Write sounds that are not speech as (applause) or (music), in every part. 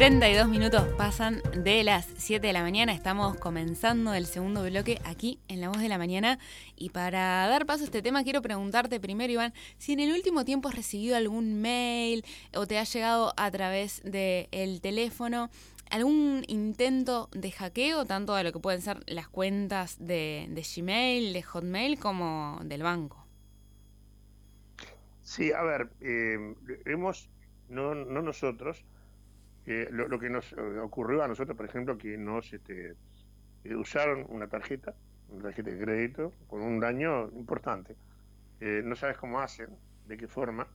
32 minutos pasan de las 7 de la mañana. Estamos comenzando el segundo bloque aquí en La Voz de la Mañana. Y para dar paso a este tema, quiero preguntarte primero, Iván, si en el último tiempo has recibido algún mail o te ha llegado a través del teléfono algún intento de hackeo, tanto de lo que pueden ser las cuentas de, Gmail, de Hotmail, como del banco. Sí, a ver, eh, hemos, no, no nosotros, lo, que nos eh, ocurrió a nosotros, por ejemplo, que nos este, eh, usaron una tarjeta, una tarjeta de crédito, con un daño importante. Eh, no sabes cómo hacen, de qué forma.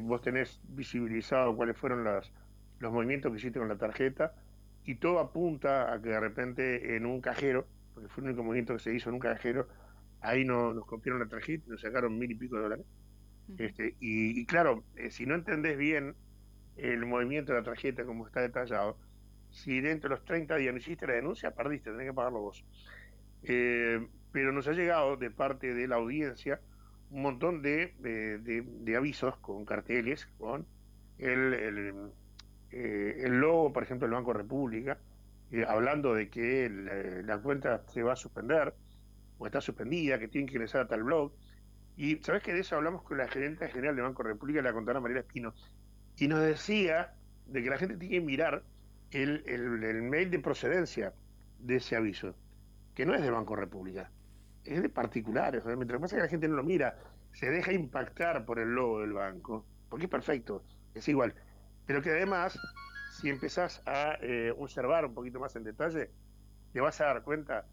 vos tenés visibilizado cuáles fueron las, los movimientos que hiciste con la tarjeta y todo apunta a que de repente en un cajero, porque fue el único movimiento que se hizo en un cajero, ahí no, nos copiaron la tarjeta y nos sacaron mil y pico de dólares. Este, y, y, claro, si no entendés bien el movimiento de la tarjeta como está detallado, si dentro de los 30 días no hiciste la denuncia, perdiste, tenés que pagarlo vos. Eh, pero nos ha llegado de parte de la audiencia un montón de, de, avisos con carteles, con el, el, eh, logo, por ejemplo, del Banco República, eh, hablando de que la cuenta se va a suspender o está suspendida, que tienen que ingresar a tal blog. Y sabes que de eso hablamos con la gerente general del Banco República, la contadora María Espino, y nos decía de que la gente tiene que mirar el, el, mail de procedencia de ese aviso, que no es de Banco República, es de particulares. Mientras que pasa que la gente no lo mira, se deja impactar por el logo del banco, porque es perfecto, es igual. Pero que además, si empezás a eh, observar un poquito más en detalle, te vas a dar cuenta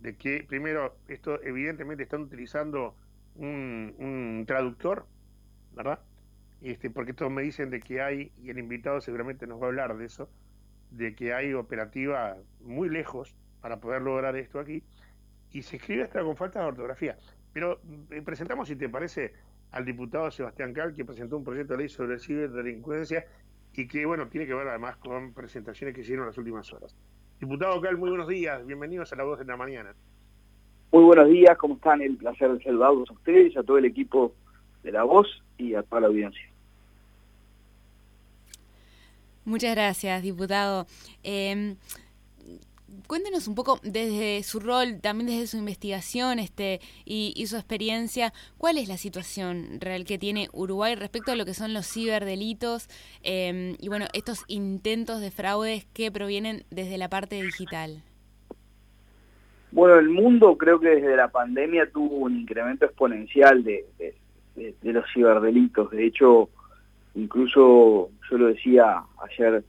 de que, primero, esto evidentemente están utilizando un, un traductor, ¿verdad? Este, porque todos me dicen de que hay, y el invitado seguramente nos va a hablar de eso, de que hay operativa muy lejos para poder lograr esto aquí, y se escribe hasta con falta de ortografía. Pero eh, presentamos, si te parece, al diputado Sebastián Cal, que presentó un proyecto de ley sobre ciberdelincuencia y que, bueno, tiene que ver además con presentaciones que hicieron las últimas horas. Diputado Cal, muy buenos días, bienvenidos a la voz de la mañana. Muy buenos días, ¿cómo están? El placer de saludarlos a ustedes, a todo el equipo de La Voz y a toda la audiencia. Muchas gracias, diputado. Eh, cuéntenos un poco desde su rol, también desde su investigación este, y, su experiencia, ¿cuál es la situación real que tiene Uruguay respecto a lo que son los ciberdelitos em, y bueno, estos intentos de fraudes que provienen desde la parte digital? Bueno, el mundo creo que desde la pandemia tuvo un incremento exponencial de, de los ciberdelitos. De hecho, incluso yo lo decía ayer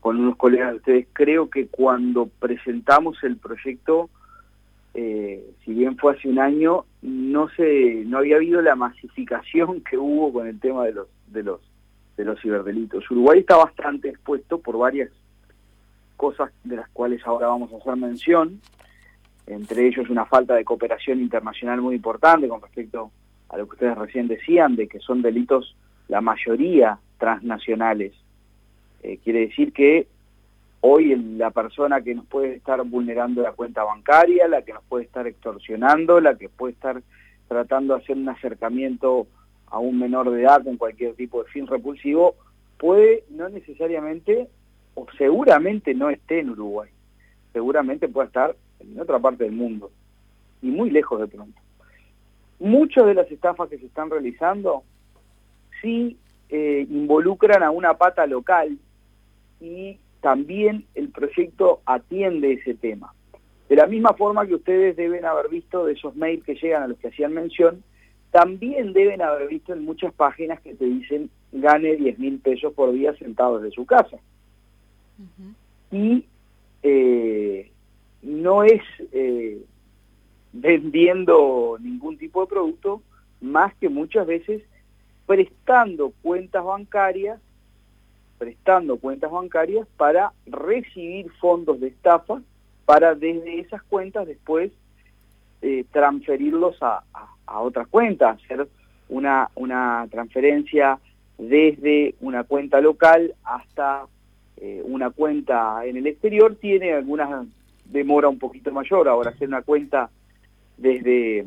con unos colegas de ustedes, creo que cuando presentamos el proyecto, eh, si bien fue hace un año, no se, no había habido la masificación que hubo con el tema de los, de los, de los ciberdelitos. Uruguay está bastante expuesto por varias cosas de las cuales ahora vamos a hacer mención, entre ellos una falta de cooperación internacional muy importante con respecto a lo que ustedes recién decían, de que son delitos la mayoría transnacionales. Eh, quiere decir que hoy la persona que nos puede estar vulnerando la cuenta bancaria, la que nos puede estar extorsionando, la que puede estar tratando de hacer un acercamiento a un menor de edad con cualquier tipo de fin repulsivo, puede no necesariamente o seguramente no esté en Uruguay, seguramente puede estar en otra parte del mundo y muy lejos de pronto. Muchas de las estafas que se están realizando sí eh, involucran a una pata local y también el proyecto atiende ese tema. De la misma forma que ustedes deben haber visto de esos mails que llegan a los que hacían mención, también deben haber visto en muchas páginas que te dicen gane 10 mil pesos por día sentados desde su casa. Y eh, no es eh, vendiendo ningún tipo de producto, más que muchas veces prestando cuentas bancarias prestando cuentas bancarias para recibir fondos de estafa para desde esas cuentas después eh, transferirlos a, a, otras cuentas, hacer una, una transferencia desde una cuenta local hasta eh, una cuenta en el exterior tiene alguna demora un poquito mayor. Ahora hacer una cuenta desde,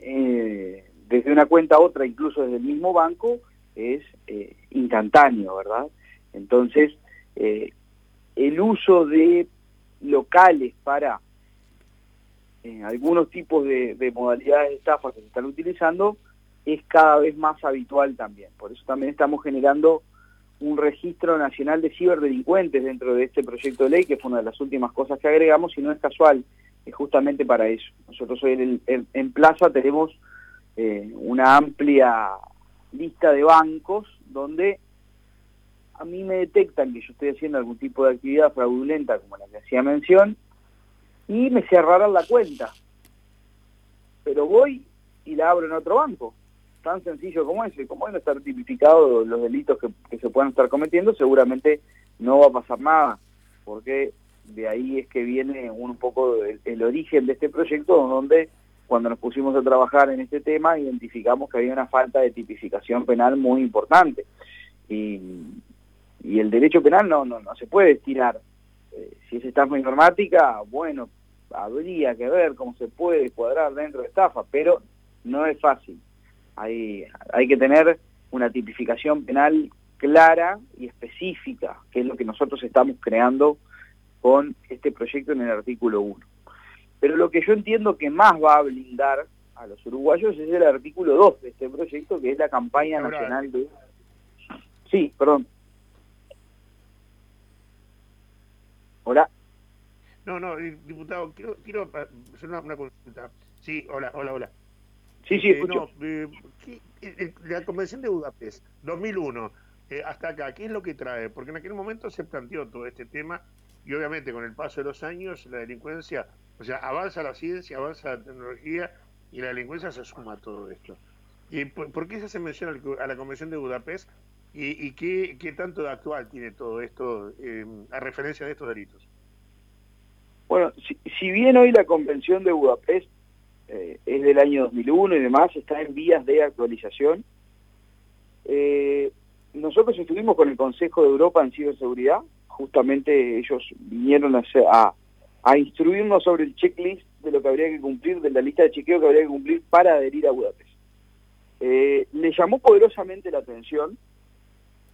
eh, desde una cuenta a otra, incluso desde el mismo banco, es eh, instantáneo, ¿verdad? Entonces, el uso de locales para algunos tipos de, de modalidades de estafa que se están utilizando es cada vez más habitual también. Por eso también estamos generando un registro nacional de ciberdelincuentes dentro de este proyecto de ley, que fue una de las últimas cosas que agregamos, y no es casual, es justamente para eso. Nosotros hoy en, Plaza tenemos eh, una amplia lista de bancos donde a mí me detectan que yo estoy haciendo algún tipo de actividad fraudulenta, como la que hacía mención, y me cerrarán la cuenta. Pero voy y la abro en otro banco tan sencillo como ese, como no estar tipificado los delitos que, se puedan estar cometiendo, seguramente no va a pasar nada, porque de ahí es que viene un poco el, origen de este proyecto, donde cuando nos pusimos a trabajar en este tema identificamos que había una falta de tipificación penal muy importante. Y, el derecho penal no, no, no se puede estirar. Eh, si es estafa informática, bueno, habría que ver cómo se puede cuadrar dentro de estafa, pero no es fácil. Hay, hay que tener una tipificación penal clara y específica, que es lo que nosotros estamos creando con este proyecto en el artículo 1. Pero lo que yo entiendo que más va a blindar a los uruguayos es el artículo 2 de este proyecto, que es la campaña nacional de... Sí, perdón. Hola. No, no, diputado, quiero, quiero hacer una, una consulta. Sí, hola, hola, hola. Sí, sí, eh, No, eh, eh, la Convención de Budapest, 2001, hasta acá, ¿qué es lo que trae? Porque en aquel momento se planteó todo este tema y obviamente con el paso de los años la delincuencia, o sea, avanza la ciencia, avanza la tecnología y la delincuencia se suma a todo esto. ¿Y por, qué se hace mención a la Convención de Budapest y, qué, tanto de actual tiene todo esto a referencia de estos delitos? Bueno, si, si bien hoy la Convención de Budapest eh, es del año 2001 y demás, está en vías de actualización. Eh, nosotros estuvimos con el Consejo de Europa en ciberseguridad, justamente ellos vinieron a, a, instruirnos sobre el checklist de lo que habría que cumplir, de la lista de chequeo que habría que cumplir para adherir a Budapest. Eh, le llamó poderosamente la atención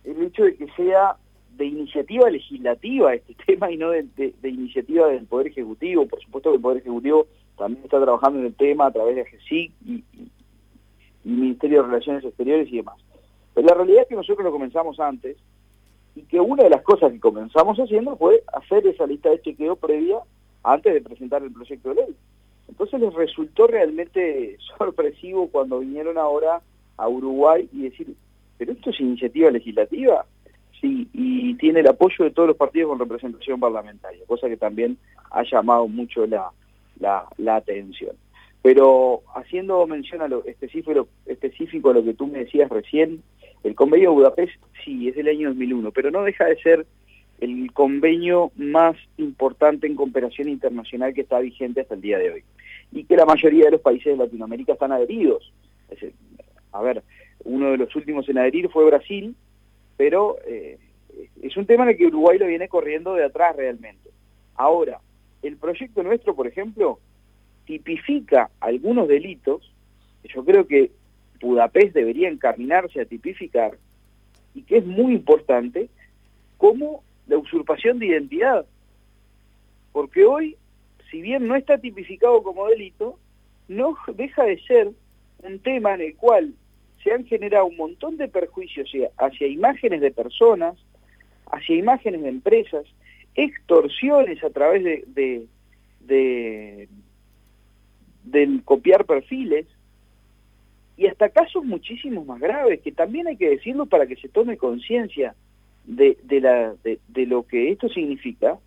el hecho de que sea de iniciativa legislativa este (laughs) tema y no de, iniciativa del Poder Ejecutivo. Por supuesto que el Poder Ejecutivo también está trabajando en el tema a través de GESIC y, y, Ministerio de Relaciones Exteriores y demás. Pero la realidad es que nosotros lo comenzamos antes y que una de las cosas que comenzamos haciendo fue hacer esa lista de chequeo previa antes de presentar el proyecto de ley. Entonces les resultó realmente (laughs) sorpresivo cuando vinieron ahora a Uruguay y decir, pero esto es iniciativa legislativa, sí, y tiene el apoyo de todos los partidos con representación parlamentaria, cosa que también ha llamado mucho la, la, atención. Pero haciendo mención a lo específico, específico a lo que tú me decías recién, el convenio de Budapest sí, es del año 2001, pero no deja de ser el convenio más importante en cooperación internacional que está vigente hasta el día de hoy. Y que la mayoría de los países de Latinoamérica están adheridos. a ver, uno de los últimos en adherir fue Brasil, pero eh, es un tema en el que Uruguay lo viene corriendo de atrás realmente. Ahora, el proyecto nuestro, por ejemplo, tipifica algunos delitos que yo creo que Budapest debería encaminarse a tipificar y que es muy importante, como la usurpación de identidad. Porque hoy, si bien no está tipificado como delito, no deja de ser un tema en el cual se han generado un montón de perjuicios hacia imágenes de personas, hacia imágenes de empresas, extorsiones a través de, de, del copiar perfiles y hasta casos muchísimos más graves que también hay que decirlo para que se tome conciencia de, de, la, de, lo que esto significa,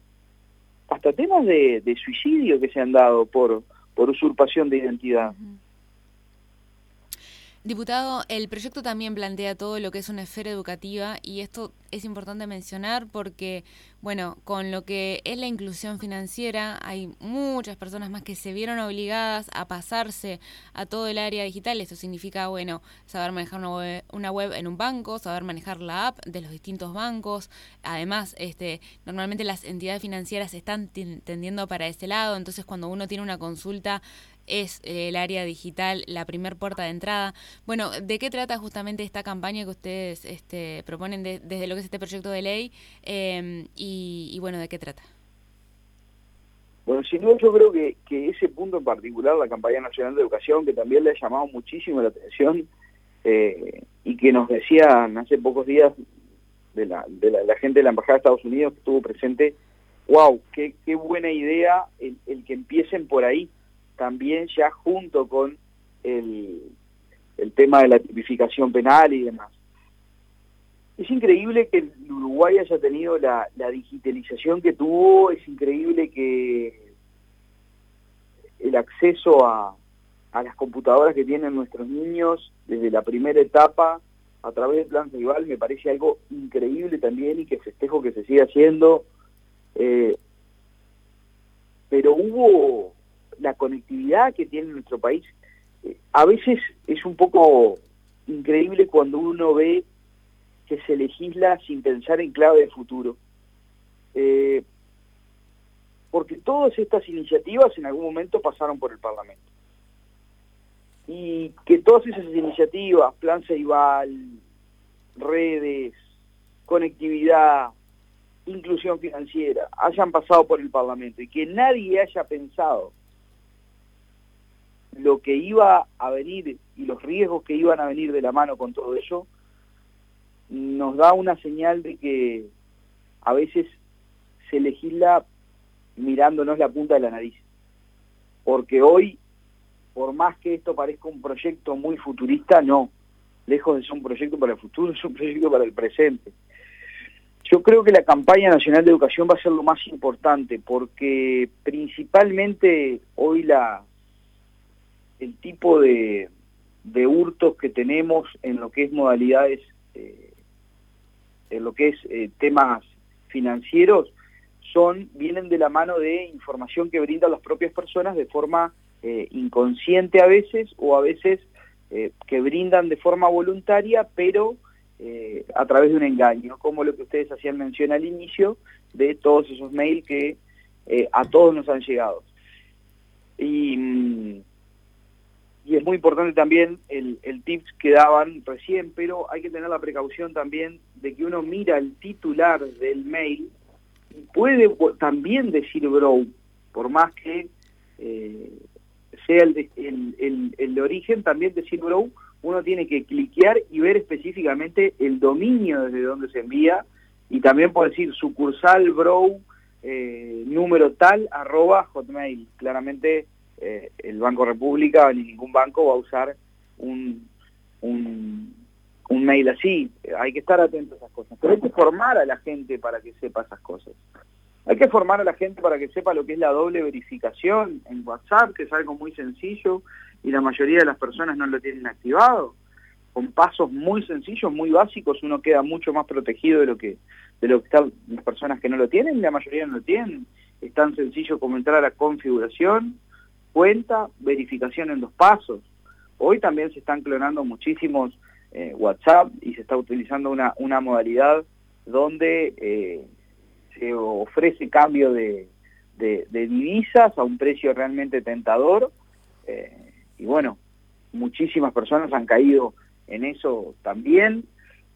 hasta temas de, de, suicidio que se han dado por, por usurpación de identidad. Diputado, el proyecto también plantea todo lo que es una esfera educativa y esto es importante mencionar porque, bueno, con lo que es la inclusión financiera, hay muchas personas más que se vieron obligadas a pasarse a todo el área digital. Esto significa, bueno, saber manejar una web, una web en un banco, saber manejar la app de los distintos bancos. Además, este, normalmente las entidades financieras están tendiendo para ese lado, entonces cuando uno tiene una consulta es eh, el área digital la primer puerta de entrada. Bueno, ¿de qué trata justamente esta campaña que ustedes este, proponen desde lo que es este proyecto de ley? Em, y, bueno, ¿de qué trata? Bueno, sin duda yo creo que, que ese punto en particular, la campaña nacional de educación, que también le ha llamado muchísimo la atención eh, y que nos decían hace pocos días de la, de la, gente de la Embajada de Estados Unidos que estuvo presente, wow, qué, qué buena idea el, el que empiecen por ahí también ya junto con el, el tema de la tipificación penal y demás. Es increíble que Uruguay haya tenido la, la digitalización que tuvo, es increíble que el acceso a, a las computadoras que tienen nuestros niños desde la primera etapa a través del plan rival me parece algo increíble también y que festejo que se siga haciendo. Eh, pero hubo la conectividad que tiene nuestro país, eh, a veces es un poco increíble cuando uno ve que se legisla sin pensar en clave de futuro. Eh, porque todas estas iniciativas en algún momento pasaron por el Parlamento. Y que todas esas iniciativas, Plan Ceibal, redes, conectividad, inclusión financiera, hayan pasado por el Parlamento y que nadie haya pensado lo que iba a venir y los riesgos que iban a venir de la mano con todo eso, nos da una señal de que a veces se legisla mirándonos la punta de la nariz. Porque hoy, por más que esto parezca un proyecto muy futurista, no. Lejos de ser un proyecto para el futuro, (laughs) es un proyecto para el presente. Yo creo que la campaña nacional de educación va a ser lo más importante, porque principalmente hoy la, el tipo de, de hurtos que tenemos en lo que es modalidades, eh, en lo que es eh, temas financieros, son vienen de la mano de información que brindan las propias personas de forma eh, inconsciente a veces o a veces que brindan de forma voluntaria, pero a través de un engaño, como lo que ustedes hacían mención al inicio de todos esos mails que a todos nos han llegado. Y mm, y es muy importante también el, el tips que daban recién, pero hay que tener la precaución también de que uno mira el titular del mail y puede también decir bro, por más que eh, sea el el, el, origen, también decir bro, uno tiene que cliquear y ver específicamente el dominio desde donde se envía y también puede decir sucursal bro eh, número tal arroba hotmail. Claramente eh, el Banco República ni ningún banco va a usar un, un, un mail así. Hay que estar atento a esas cosas. Pero hay que formar a la gente para que sepa esas cosas. Hay que formar a la gente para que sepa lo que es la doble verificación en WhatsApp, que es algo muy sencillo y la mayoría de las personas no lo tienen activado. Con pasos muy sencillos, muy básicos, uno queda mucho más protegido de lo que de lo que están las personas que no lo tienen, la mayoría no lo tienen. Es tan sencillo como entrar a la configuración, cuenta, verificación en dos pasos. Hoy también se están clonando muchísimos eh, WhatsApp y se está utilizando una, una modalidad donde eh, se ofrece cambio de, de, divisas a un precio realmente tentador. Eh, y bueno, muchísimas personas han caído en eso también,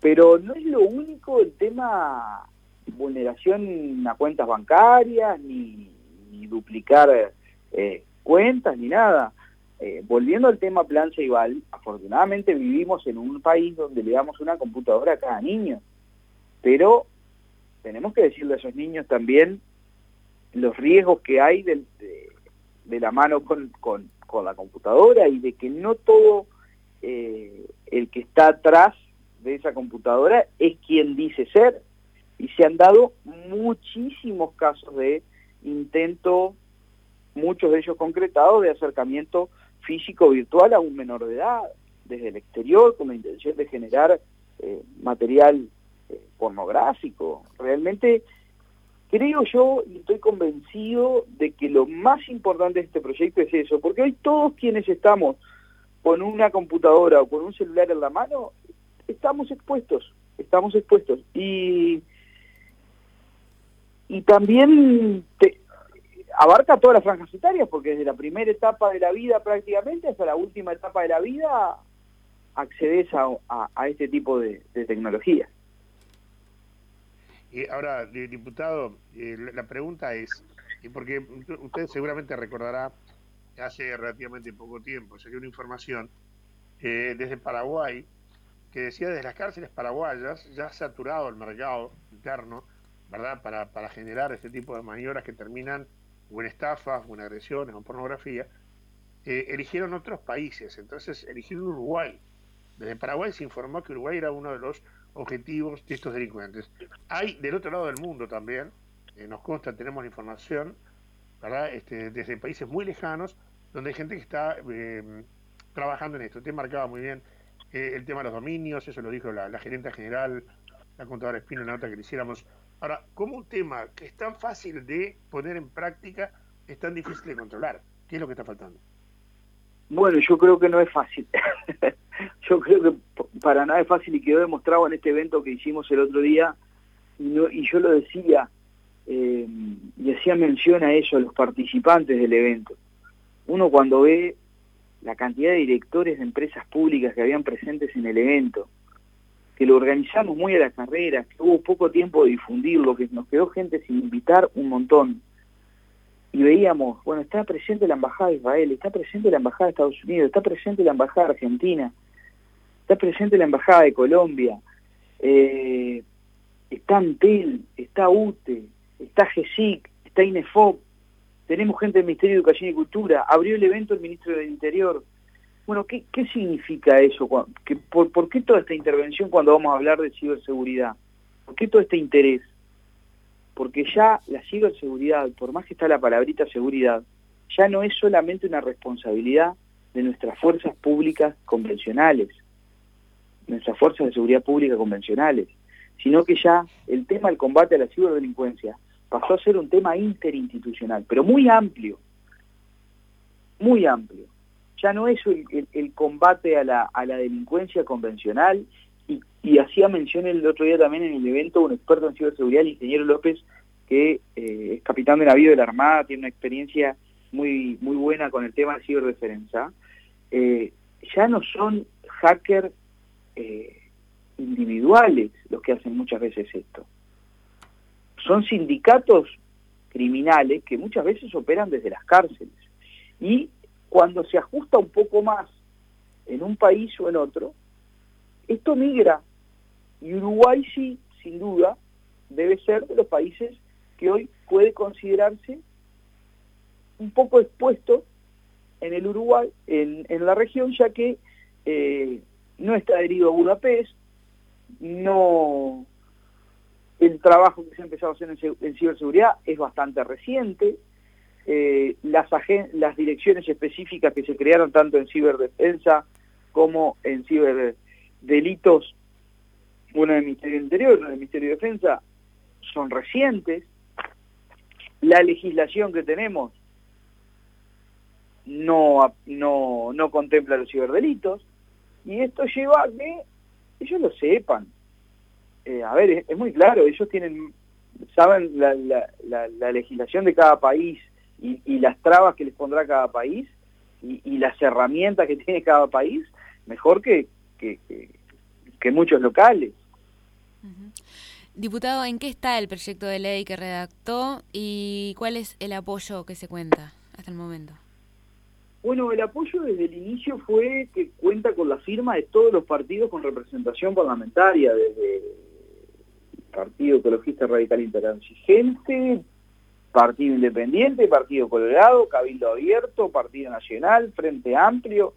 pero no es lo único el tema vulneración a cuentas bancarias ni, ni duplicar eh, cuentas ni nada. Eh, volviendo al tema Plan Ceibal, afortunadamente vivimos en un país donde le damos una computadora a cada niño, pero tenemos que decirle a esos niños también los riesgos que hay de, de, la mano con, con, con, la computadora y de que no todo eh, el que está atrás de esa computadora es quien dice ser. Y se han dado muchísimos casos de intento muchos de ellos concretados de acercamiento físico virtual a un menor de edad, desde el exterior, con la intención de generar eh, material eh, pornográfico. Realmente creo yo y estoy convencido de que lo más importante de este proyecto es eso, porque hoy todos quienes estamos con una computadora o con un celular en la mano, estamos expuestos, estamos expuestos. Y, y también te, abarca todas las franjas etarias, porque desde la primera etapa de la vida prácticamente hasta la última etapa de la vida accedes a, a, este tipo de, tecnología. Y ahora, diputado, eh, la pregunta es, porque usted seguramente recordará hace relativamente poco tiempo salió una información eh, desde Paraguay que decía desde las cárceles paraguayas ya ha saturado el mercado interno, ¿verdad? Para, para generar este tipo de maniobras que terminan o en estafas, o en agresiones, o en pornografía, eh, eligieron otros países. Entonces eligieron Uruguay. Desde Paraguay se informó que Uruguay era uno de los objetivos de estos delincuentes. Hay del otro lado del mundo también, eh, nos consta, tenemos la información, ¿verdad? Este, desde países muy lejanos, donde hay gente que está eh, trabajando en esto. Usted marcaba muy bien eh, el tema de los dominios, eso lo dijo la, la gerente general, la contadora Espino en la nota que le hiciéramos. Ahora, ¿cómo un tema que es tan fácil de poner en práctica es tan difícil de controlar? ¿Qué es lo que está faltando? Bueno, yo creo que no es fácil. (laughs) yo creo que para nada es fácil y quedó demostrado en este evento que hicimos el otro día y, y yo lo decía eh, y hacía mención a eso a los participantes del evento. Uno cuando ve la cantidad de directores de empresas públicas que habían presentes en el evento, que lo organizamos muy a la carrera, que hubo poco tiempo de difundirlo, que nos quedó gente sin invitar un montón. Y veíamos, bueno, está presente la Embajada de Israel, está presente la Embajada de Estados Unidos, está presente la Embajada de Argentina, está presente la Embajada de Colombia, eh, está Antel, está UTE, está GESIC, está INEFOP, tenemos gente del Ministerio de Educación y Cultura, abrió el evento el Ministro del Interior. Bueno, ¿qué, qué significa eso? por, qué toda esta intervención cuando vamos a hablar de ciberseguridad? ¿Por qué todo este interés? Porque ya la ciberseguridad, por más que está la palabrita seguridad, ya no es solamente una responsabilidad de nuestras fuerzas públicas convencionales, nuestras fuerzas de seguridad pública convencionales, sino que ya el tema del combate a la ciberdelincuencia pasó a ser un tema interinstitucional, pero muy amplio, muy amplio. Ya no es el, combate a la, a la, delincuencia convencional, y, hacía mención el otro día también en el evento un experto en ciberseguridad, el ingeniero López, que eh, es capitán de navío de la Armada, tiene una experiencia muy, muy buena con el tema de ciberdefensa. Eh, ya no son hackers eh, individuales los que hacen muchas veces esto son sindicatos criminales que muchas veces operan desde las cárceles. Y cuando se ajusta un poco más en un país o en otro, esto migra. Y Uruguay sí, sin duda, debe ser de los países que hoy puede considerarse un poco expuesto en el Uruguay, en, la región, ya que eh, no está adherido a Budapest, no el trabajo que se ha empezado a hacer en, ciberseguridad es bastante reciente. Eh, las, las direcciones específicas que se crearon tanto en ciberdefensa como en ciberdelitos, una del Ministerio Interior una del Ministerio de Defensa, son recientes. La legislación que tenemos no, no, no contempla los ciberdelitos y esto lleva a que ellos lo sepan. Eh, a ver, es, muy claro, ellos tienen, saben la, legislación de cada país y, las trabas que les pondrá cada país y, las herramientas que (laughs) tiene cada país, mejor que, que, muchos locales. Diputado, ¿en qué está el proyecto de ley que redactó y cuál es el apoyo que se cuenta hasta el momento? Bueno, el apoyo desde el inicio fue que cuenta con la firma de todos los partidos con representación parlamentaria, desde Partido Ecologista Radical Intransigente, Partido Independiente, Partido Colorado, Cabildo Abierto, Partido Nacional, Frente Amplio.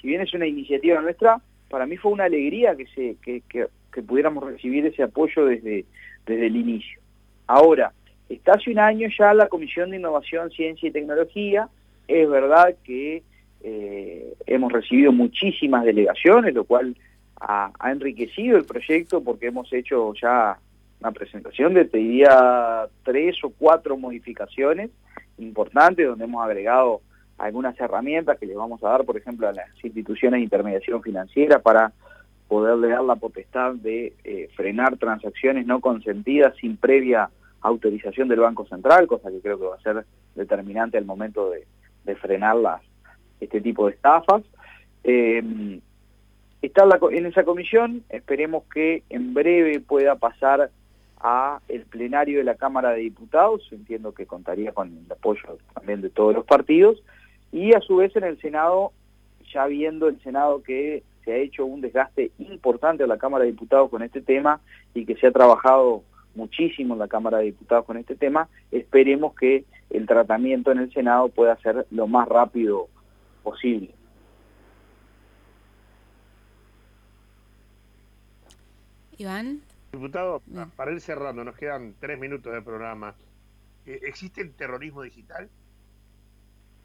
Si bien es una iniciativa nuestra, para mí fue una alegría que, pudiéramos recibir ese apoyo desde, desde el inicio. Ahora, está hace un año ya la Comisión de Innovación, Ciencia y Tecnología. Es verdad que eh, hemos recibido muchísimas delegaciones, lo cual ha, enriquecido el proyecto porque hemos hecho ya una presentación de, te diría, tres o cuatro modificaciones importantes donde hemos agregado algunas herramientas que le vamos a dar, por ejemplo, a las instituciones de intermediación financiera para poderle dar la potestad de eh, frenar transacciones no consentidas sin previa autorización del Banco Central, cosa que creo que va a ser determinante al momento de, frenar las, este tipo de estafas. Eh, está en esa comisión, esperemos que en breve pueda pasar a el plenario de la Cámara de Diputados, entiendo que contaría con el apoyo también de todos los partidos, y a su vez en el Senado, ya viendo el Senado que se ha hecho un desgaste importante a la Cámara de Diputados con este tema y que se ha trabajado muchísimo en la Cámara de Diputados con este tema, esperemos que el tratamiento en el Senado pueda ser lo más rápido posible. Iván. Diputado, para ir cerrando, nos quedan tres minutos de programa. Eh, ¿Existe el terrorismo digital?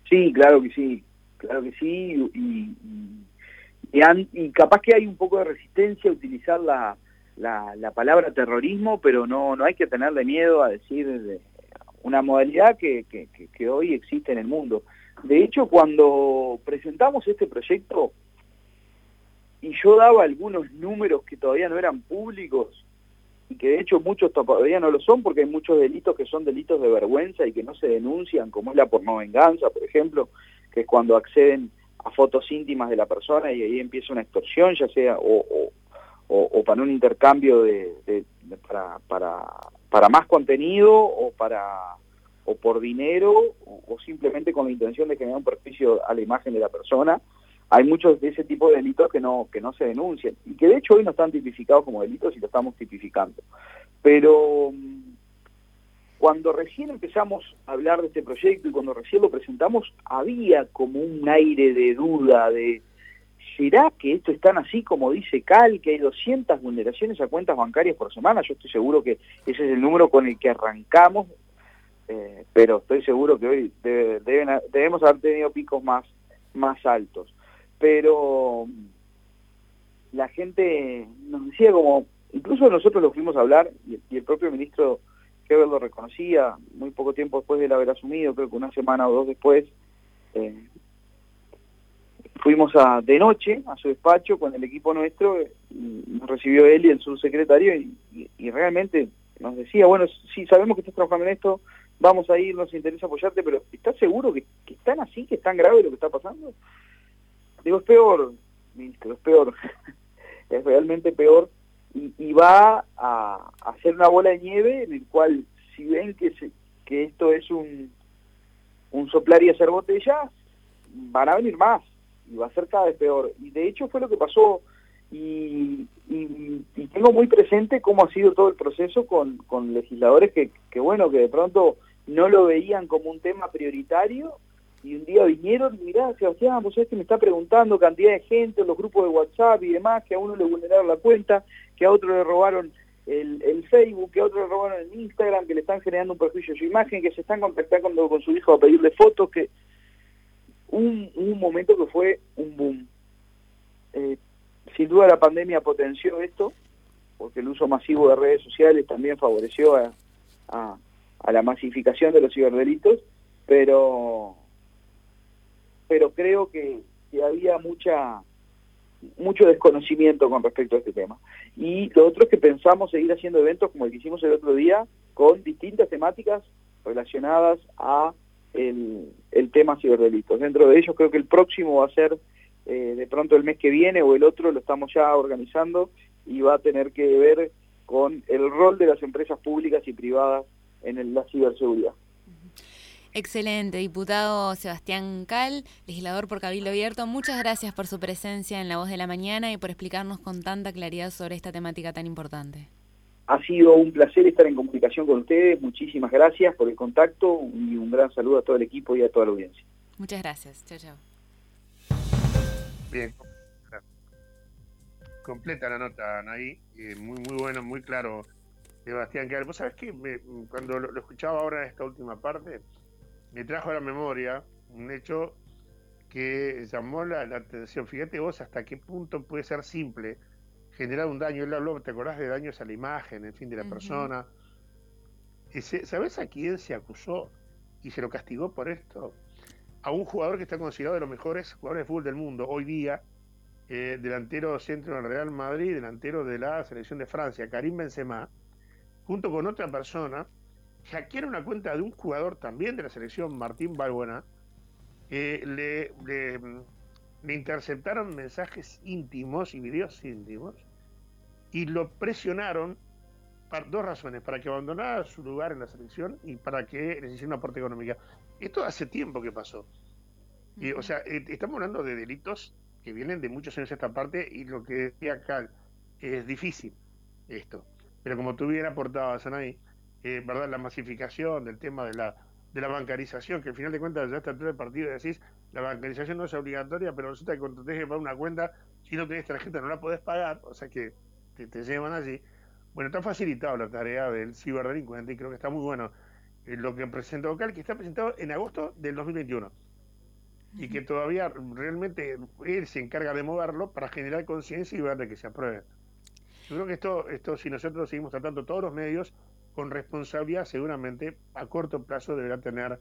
Sí, claro que sí, claro que sí, y, y, capaz que hay un poco de resistencia a utilizar la, la, palabra terrorismo, pero no, no hay que tenerle miedo a decir una modalidad que, que, que hoy existe en el mundo. De hecho, cuando presentamos este proyecto, y yo daba algunos números que todavía no eran públicos, y que de hecho muchos todavía no lo son porque hay muchos delitos que son delitos de vergüenza y que no se denuncian, como es la pornovenganza, por ejemplo, que es cuando acceden a fotos íntimas de la persona y ahí empieza una extorsión, ya sea o, o, para un intercambio de, para, para, para más contenido o para o por dinero o, simplemente con la intención de generar un perjuicio a la imagen de la persona hay muchos de ese tipo de delitos que no, que no se denuncian y que de hecho hoy no están tipificados como delitos y lo estamos tipificando. Pero mm, cuando recién empezamos a hablar de este proyecto y cuando recién lo presentamos, había como un aire de duda de, ¿será que esto es tan así como dice Cal, que hay 200 vulneraciones a cuentas bancarias por semana? Yo estoy seguro que ese es el número con el que arrancamos, eh, pero estoy seguro que hoy debemos haber tenido picos más, más altos pero la gente nos decía como, incluso nosotros lo fuimos a hablar, y, el propio ministro Heber lo reconocía, muy poco tiempo después de él haber asumido, creo que una semana o dos después, eh, fuimos a, de noche a su despacho con el equipo nuestro, nos recibió él y el subsecretario, y, realmente nos decía, bueno, sí, sabemos que estás trabajando en esto, vamos a ir, nos interesa apoyarte, pero ¿estás seguro que, que es tan así, que es tan grave lo que está pasando? Digo, es peor, ministro, es peor. (laughs) es realmente peor. Y, va a, hacer una bola de nieve en el cual, si ven que, se, que esto es un, un soplar y hacer botellas, van a venir más. Y va a ser cada vez peor. Y de hecho fue lo que pasó. Y, tengo muy presente cómo ha sido todo el proceso con, con legisladores que, que, bueno, que de pronto no lo veían como un tema prioritario y un día vinieron, mirá, Sebastián, vos sabés que me está preguntando cantidad de gente en los grupos de WhatsApp y demás, que a uno le vulneraron la cuenta, que a otro le robaron el, Facebook, que a otro le robaron el Instagram, que le están generando un perjuicio a su imagen, que se están contactando con su hijo a pedirle fotos, que un, un momento que fue un boom. Eh, sin duda la pandemia potenció esto, porque el uso masivo de redes sociales también favoreció a la masificación de los ciberdelitos, pero pero creo que, había mucha mucho desconocimiento con respecto a este tema. Y lo otro es que pensamos seguir haciendo eventos como el que hicimos el otro día, con distintas temáticas relacionadas a el, tema ciberdelitos. Dentro de ellos creo que el próximo va a ser eh, de pronto el mes que viene o el otro, lo estamos ya organizando y va a tener que ver con el rol de las empresas públicas y privadas en la ciberseguridad. Excelente, diputado Sebastián Cal, legislador por Cabildo Abierto. Muchas gracias por su presencia en La Voz de la Mañana y por explicarnos con tanta claridad sobre esta temática tan importante. Ha sido un placer estar en comunicación con ustedes. Muchísimas gracias por el contacto y un gran saludo a todo el equipo y a toda la audiencia. Muchas gracias. Chao, chao. Bien. Completa la nota, Anaí. Eh, muy, muy bueno, muy claro, Sebastián Cal. Vos sabés que cuando lo, lo escuchaba ahora en esta última parte, me trajo a la memoria un hecho que llamó la, atención. Fíjate vos hasta qué punto puede ser simple generado un daño. Él habló, ¿te acordás de daños a la imagen, en fin, de la persona? ¿Sabes a quién se acusó y se lo castigó por esto? A un jugador que está considerado de los mejores jugadores de fútbol del mundo hoy día, eh, delantero centro del Real Madrid, delantero de la selección de Francia, Karim Benzema, junto con otra persona, hackearon una cuenta de un jugador también de la selección, Martín Balbuena, eh, le, le, interceptaron mensajes íntimos y videos íntimos y lo presionaron por dos razones, para que abandonara su lugar en la selección y para que les hiciera una aporte económica. Esto hace tiempo que pasó. Y, o sea, eh, estamos hablando de delitos que vienen de muchos años a esta parte y lo que decía acá es difícil esto. Pero como tú bien aportabas, Anaí, eh, ¿verdad? la masificación del tema de la, de la bancarización, que al final de cuentas ya está todo el partido decís, la bancarización no es obligatoria, pero resulta que cuando te dejes para una cuenta, si no tenés tarjeta no la podés pagar, o sea que te, llevan allí. Bueno, está facilitado la tarea del ciberdelincuente y creo que está muy bueno eh, lo que presenta local, que está presentado en agosto del 2021 y que todavía realmente él se encarga de moverlo para generar conciencia y ver de que se apruebe. Yo creo que esto, esto si nosotros seguimos tratando todos los medios con responsabilidad, seguramente a corto plazo deberá tener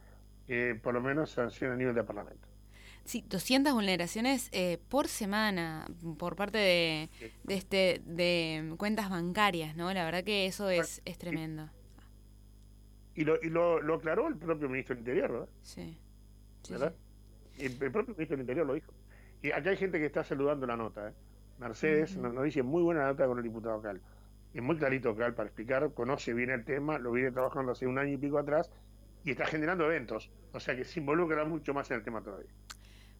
eh, por lo menos sanción a nivel de Parlamento. Sí, 200 vulneraciones eh, por semana por parte de, de, este de cuentas bancarias, ¿no? La verdad que eso es, es tremendo. Y, lo, y lo, lo aclaró el propio ministro del Interior, ¿verdad? Sí. ¿Verdad? El, propio ministro del Interior lo dijo. Y acá hay gente que está saludando la nota. ¿eh? Mercedes nos, dice muy buena nota con el diputado Cal. Es muy clarito Cal para explicar, conoce bien el tema, lo viene trabajando hace un año y pico atrás y está generando eventos. O sea que se involucra mucho más en el tema todavía.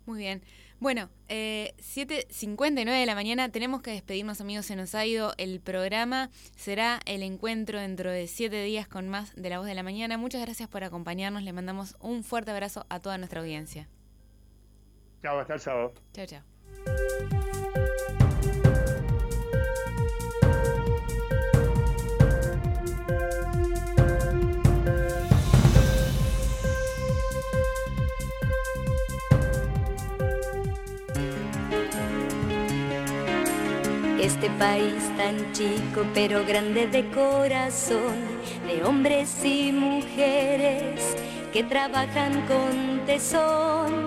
Muy bien. Bueno, eh, 7.59 de la mañana tenemos que despedirnos amigos, se nos ha ido el programa. Será el encuentro dentro de siete días con más de la voz de la mañana. Muchas gracias por acompañarnos, le mandamos un fuerte abrazo a toda nuestra audiencia. Chao, hasta el sábado. Chao, chao. Este país tan chico pero grande de corazón, de hombres y mujeres que trabajan con tesón